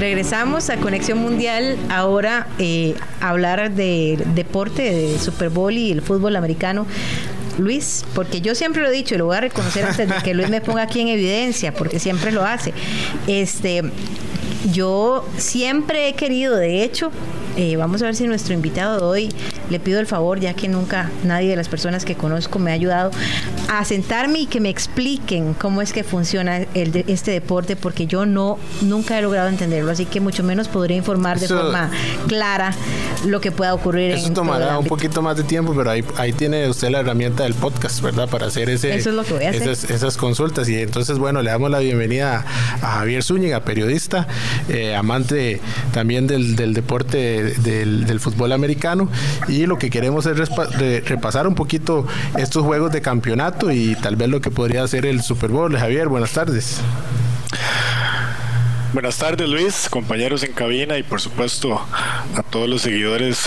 Regresamos a Conexión Mundial ahora eh, a hablar de deporte, de Super Bowl y el fútbol americano. Luis, porque yo siempre lo he dicho y lo voy a reconocer antes de que Luis me ponga aquí en evidencia, porque siempre lo hace. Este, yo siempre he querido, de hecho, eh, vamos a ver si nuestro invitado de hoy le pido el favor, ya que nunca nadie de las personas que conozco me ha ayudado, a sentarme y que me expliquen cómo es que funciona el este deporte, porque yo no nunca he logrado entenderlo, así que mucho menos podría informar de forma clara lo que pueda ocurrir. Eso tomará un poquito más de tiempo, pero ahí, ahí tiene usted la herramienta del podcast, ¿verdad? Para hacer ese, Esas, consultas. Y entonces, bueno, le damos la bienvenida a Javier Zúñiga, periodista, eh, amante también del, del deporte del, fútbol americano y lo que queremos es repasar un poquito estos juegos de campeonato y tal vez lo que podría ser el Super Bowl. Javier, buenas tardes. Buenas tardes Luis, compañeros en cabina y por supuesto a todos los seguidores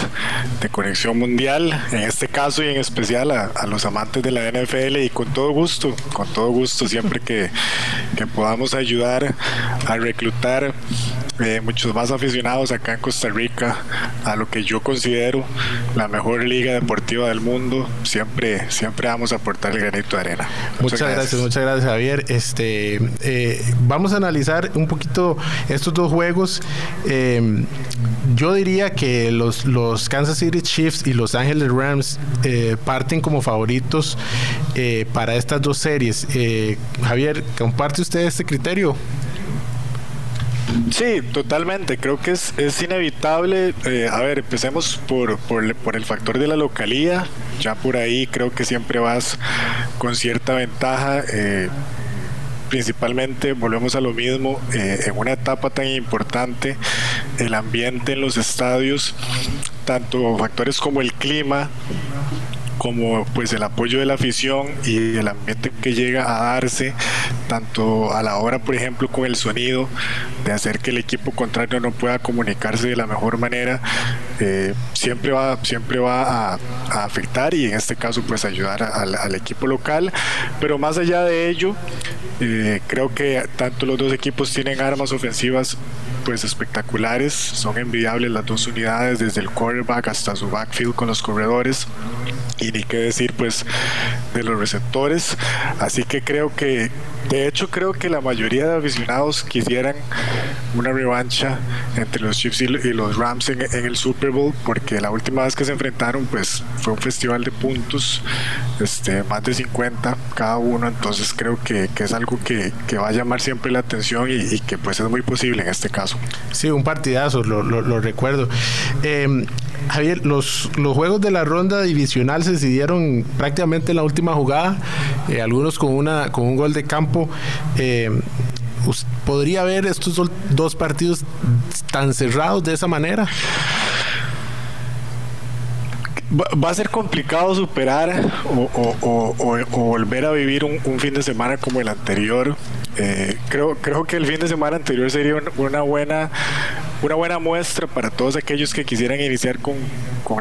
de Conexión Mundial, en este caso y en especial a, los amantes de la NFL y con todo gusto, con todo gusto siempre que, que podamos ayudar a reclutar eh, muchos más aficionados acá en Costa Rica a lo que yo considero la mejor liga deportiva del mundo. Siempre, siempre vamos a aportar el granito de arena. Muchas, gracias. muchas gracias Javier. Este, eh, vamos a analizar un poquito estos dos juegos. Eh, yo diría que los, los Kansas City Chiefs y Los Angeles Rams parten como favoritos para estas dos series. Javier, ¿comparte usted este criterio? Sí, totalmente. Creo que es, es inevitable. Eh, a ver, empecemos por, por, el factor de la localía. Ya por ahí creo que siempre vas con cierta ventaja. Eh, principalmente volvemos a lo mismo, eh, en una etapa tan importante, el ambiente en los estadios, tanto factores como el clima, como pues el apoyo de la afición y el ambiente que llega a darse tanto a la hora por ejemplo con el sonido de hacer que el equipo contrario no pueda comunicarse de la mejor manera eh, siempre va siempre va a, afectar y en este caso pues ayudar al, equipo local. Pero más allá de ello eh, creo que tanto los dos equipos tienen armas ofensivas pues espectaculares son envidiables las dos unidades desde el quarterback hasta su backfield con los corredores y ni qué decir pues de los receptores. Así que creo que de hecho creo que la mayoría de aficionados quisieran una revancha entre los Chiefs y los Rams en, el Super Bowl porque la última vez que se enfrentaron pues fue un festival de puntos este más de 50 cada uno. Entonces creo que, es algo que, va a llamar siempre la atención y, que pues es muy posible en este caso. Sí un partidazo lo, recuerdo. Eh, Javier, los, los juegos de la ronda divisional se decidieron prácticamente en la última jugada, eh, algunos con, una, con un gol de campo. Eh, ¿Podría haber estos dos partidos tan cerrados de esa manera? va a ser complicado superar o, volver a vivir un, fin de semana como el anterior. Eh, creo, creo que el fin de semana anterior sería una buena una buena muestra para todos aquellos que quisieran iniciar con,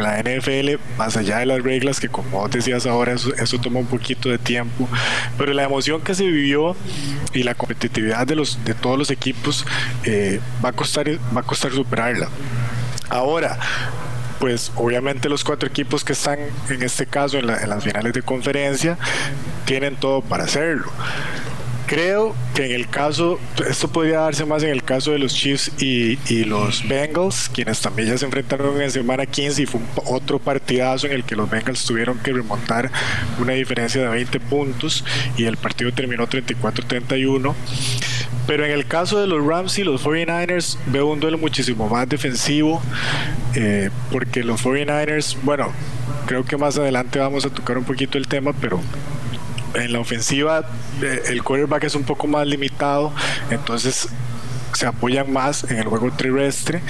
la NFL, más allá de las reglas, que como vos decías ahora, eso, toma un poquito de tiempo, pero la emoción que se vivió y la competitividad de, los, de todos los equipos eh, va, a costar, va a costar superarla. Ahora, pues obviamente los cuatro equipos que están en este caso en, en las finales de conferencia tienen todo para hacerlo. Creo que en el caso, esto podría darse más en el caso de los Chiefs y, los Bengals, quienes también ya se enfrentaron en semana 15 y fue otro partidazo en el que los Bengals tuvieron que remontar una diferencia de 20 puntos y el partido terminó 34-31. Pero en el caso de los Rams y los 49ers veo un duelo muchísimo más defensivo, eh, porque los 49ers, bueno, creo que más adelante vamos a tocar un poquito el tema, pero en la ofensiva eh, el quarterback es un poco más limitado, entonces se apoyan más en el juego terrestre.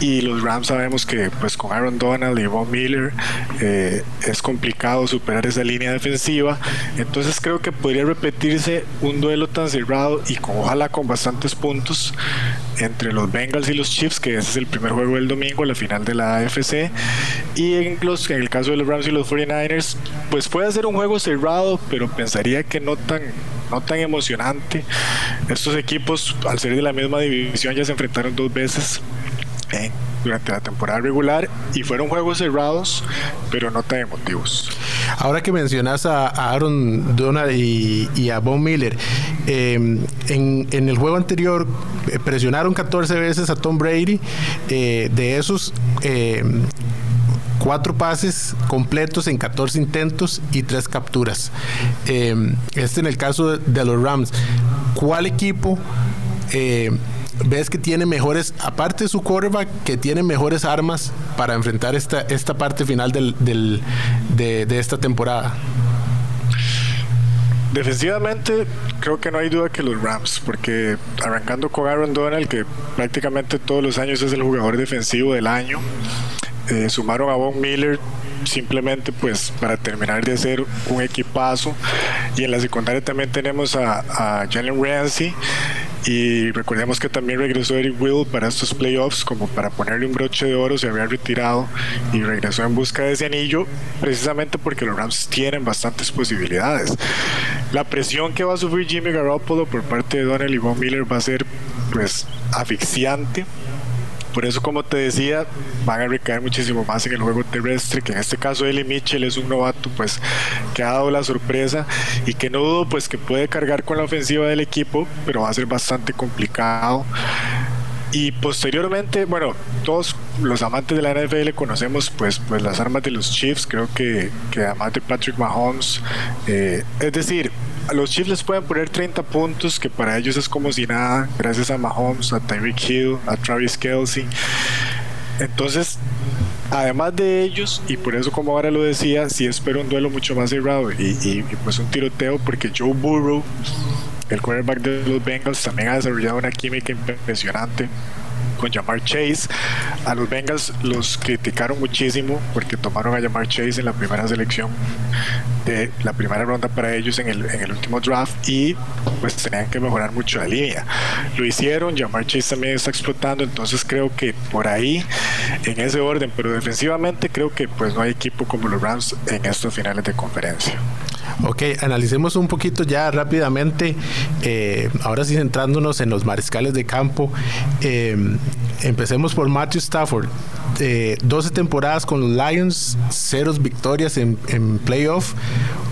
Y los Rams sabemos que pues con Aaron Donald y Von Miller eh, es complicado superar esa línea defensiva. Entonces creo que podría repetirse un duelo tan cerrado y con, ojalá con bastantes puntos entre los Bengals y los Chiefs que ese es el primer juego del domingo la final de la AFC y en, los, en el caso de los Rams y los 49ers pues puede ser un juego cerrado pero pensaría que no tan no tan emocionante. Estos equipos, al ser de la misma división, ya se enfrentaron dos veces durante la temporada regular y fueron juegos cerrados, pero no tan emotivos. Ahora que mencionas a, Aaron Donald y, a Von Miller, em, en, el juego anterior eh, presionaron 14 veces a Tom Brady, eh, de esos em, cuatro pases completos en 14 intentos y tres capturas. Em, este en el caso de, los Rams. ¿Cuál equipo ves que tiene mejores, aparte de su quarterback, que tiene mejores armas para enfrentar esta, esta parte final del, de, de esta temporada? Defensivamente, creo que no hay duda que los Rams, porque arrancando con Aaron Donald, que prácticamente todos los años es el jugador defensivo del año, eh, sumaron a Von Miller simplemente pues para terminar de hacer un equipazo. Y en la secundaria también tenemos a, a Jalen Ramsey. Y recordemos que también regresó Eric Will para estos playoffs, como para ponerle un broche de oro, se había retirado y regresó en busca de ese anillo, precisamente porque los Rams tienen bastantes posibilidades. La presión que va a sufrir Jimmy Garoppolo por parte de Donald y Von Miller va a ser pues asfixiante por eso, como te decía, van a recaer muchísimo más en el juego terrestre, que en este caso Eli Mitchell es un novato pues que ha dado la sorpresa y que no dudo pues que puede cargar con la ofensiva del equipo, pero va a ser bastante complicado. Y posteriormente, bueno, todos los amantes de la NFL conocemos pues, pues las armas de los Chiefs, creo que, que además de Patrick Mahomes, eh, es decir, los Chiefs les pueden poner 30 puntos, que para ellos es como si nada, gracias a Mahomes, a Tyreek Hill, a Travis Kelsey. Entonces, además de ellos, y por eso como ahora lo decía, sí espero un duelo mucho más cerrado y, y pues un tiroteo, porque Joe Burrow, el quarterback de los Bengals, también ha desarrollado una química impresionante con Jamar Chase. A los Bengals los criticaron muchísimo porque tomaron a Jamar Chase en la primera selección de la primera ronda para ellos en el, en el último draft y pues tenían que mejorar mucho la línea. Lo hicieron, Jamar Chase también está explotando, entonces creo que por ahí, en ese orden, pero defensivamente creo que pues no hay equipo como los Rams en estos finales de conferencia. Ok, analicemos un poquito ya rápidamente, eh, ahora sí centrándonos en los mariscales de campo. Eh, empecemos por Matthew Stafford. 12 eh, temporadas con los Lions, ceros victorias en, en playoff,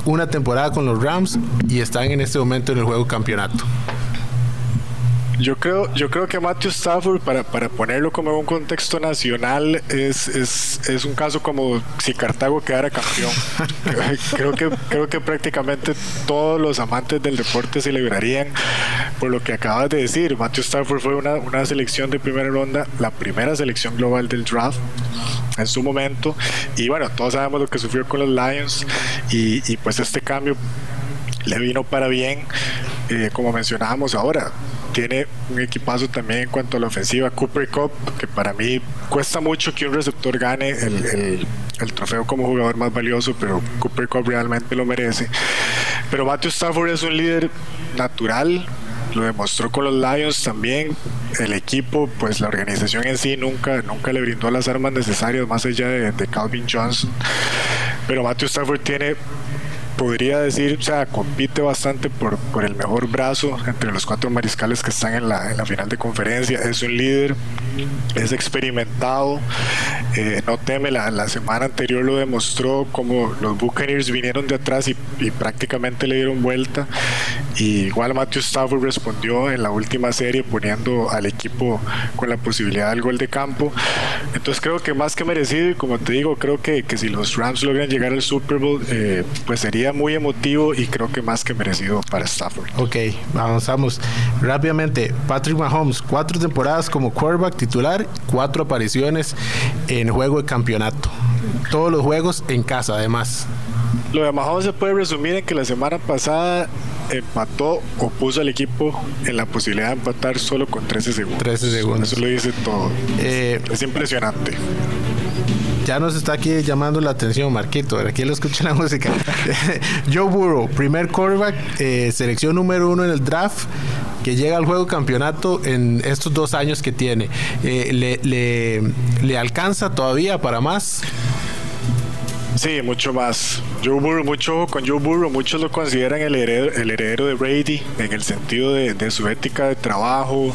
una temporada con los Rams y están en este momento en el juego campeonato. Yo creo, yo creo que Matthew Stafford, para, para ponerlo como en un contexto nacional, es, es, es un caso como si Cartago quedara campeón. creo, que, creo que prácticamente todos los amantes del deporte celebrarían por lo que acabas de decir. Matthew Stafford fue una, una selección de primera ronda, la primera selección global del draft en su momento. Y bueno, todos sabemos lo que sufrió con los Lions y, y pues este cambio le vino para bien, eh, como mencionábamos ahora tiene un equipazo también en cuanto a la ofensiva. Cooper Cup, que para mí cuesta mucho que un receptor gane el, el, trofeo como jugador más valioso, pero Cooper Cup realmente lo merece. Pero Matthew Stafford es un líder natural, lo demostró con los Lions también. El equipo, pues la organización en sí nunca, nunca le brindó las armas necesarias más allá de, de Calvin Johnson. Pero Matthew Stafford tiene podría decir, o sea, compite bastante por, por el mejor brazo entre los cuatro mariscales que están en la, en la final de conferencia. Es un líder, es experimentado, eh, no teme. La, la, semana anterior lo demostró como los Buccaneers vinieron de atrás y, y prácticamente le dieron vuelta. Y igual Matthew Stafford respondió en la última serie poniendo al equipo con la posibilidad del gol de campo. Entonces creo que más que merecido y como te digo, creo que, que si los Rams logran llegar al Super Bowl, eh, pues sería muy emotivo y creo que más que merecido para Stafford. Ok, avanzamos rápidamente. Patrick Mahomes, cuatro temporadas como quarterback titular, cuatro apariciones en juego de campeonato. Todos los juegos en casa, además. Lo de Mahomes se puede resumir en que la semana pasada empató o puso al equipo en la posibilidad de empatar solo con 13 segundos. 13 segundos. Eso lo dice todo. Eh, es impresionante ya nos está aquí llamando la atención, Marquito. Aquí lo escucha la música. Joe Burrow, primer quarterback, eh, selección número uno en el draft que llega al juego campeonato en estos dos años que tiene. Eh, le, le, ¿Le alcanza todavía para más? Sí, mucho más, Joe Burrow, mucho con Joe Burrow, muchos lo consideran el heredero, el heredero de Brady en el sentido de, su ética de trabajo,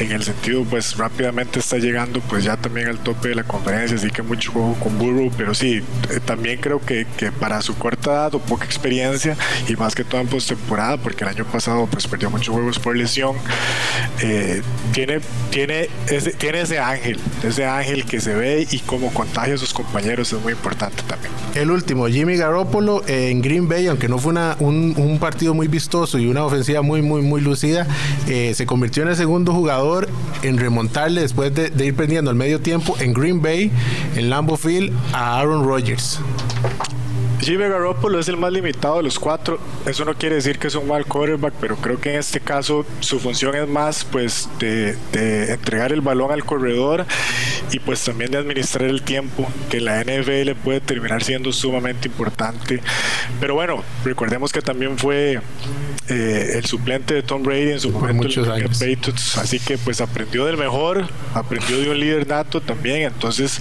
en el sentido pues rápidamente está llegando pues ya también al tope de la conferencia, así que mucho juego con Burrow, pero sí, eh, también creo que, que, para su corta edad o poca experiencia y más que todo en postemporada, porque el año pasado pues perdió muchos juegos por lesión, eh, tiene, tiene, ese, tiene ese ángel, ese ángel que se ve y como contagia a sus compañeros es muy importante también. El último, Jimmy Garoppolo en Green Bay, aunque no fue un, partido muy vistoso y una ofensiva muy, muy, muy lucida, eh, se convirtió en el segundo jugador en remontarle después de, de ir perdiendo al medio tiempo en Green Bay, en Lambeau Field, a Aaron Rodgers. Jimmy Garoppolo es el más limitado de los cuatro. Eso no quiere decir que es un mal quarterback, pero creo que en este caso su función es más pues de, entregar el balón al corredor y pues también de administrar el tiempo, que la NFL puede terminar siendo sumamente importante. Pero bueno, recordemos que también fue eh, el suplente de Tom Brady en su momento muchos años. así que pues aprendió del mejor, aprendió de un líder nato también. Entonces,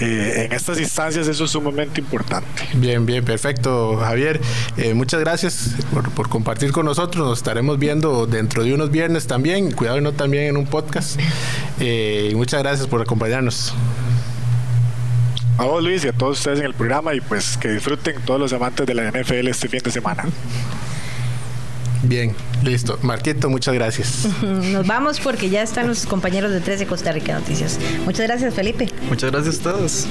eh, en estas instancias eso es sumamente importante. Bien, Bien, perfecto, Javier. Eh, muchas gracias por, compartir con nosotros. Nos estaremos viendo dentro de unos viernes también. Cuidado, no también en un podcast. Eh, muchas gracias por acompañarnos. A vos, Luis, y a todos ustedes en el programa. Y pues que disfruten todos los amantes de la NFL este fin de semana. Bien, listo. Marquito, muchas gracias. Nos vamos porque ya están los compañeros de 13 Costa Rica Noticias. Muchas gracias, Felipe. Muchas gracias a todos.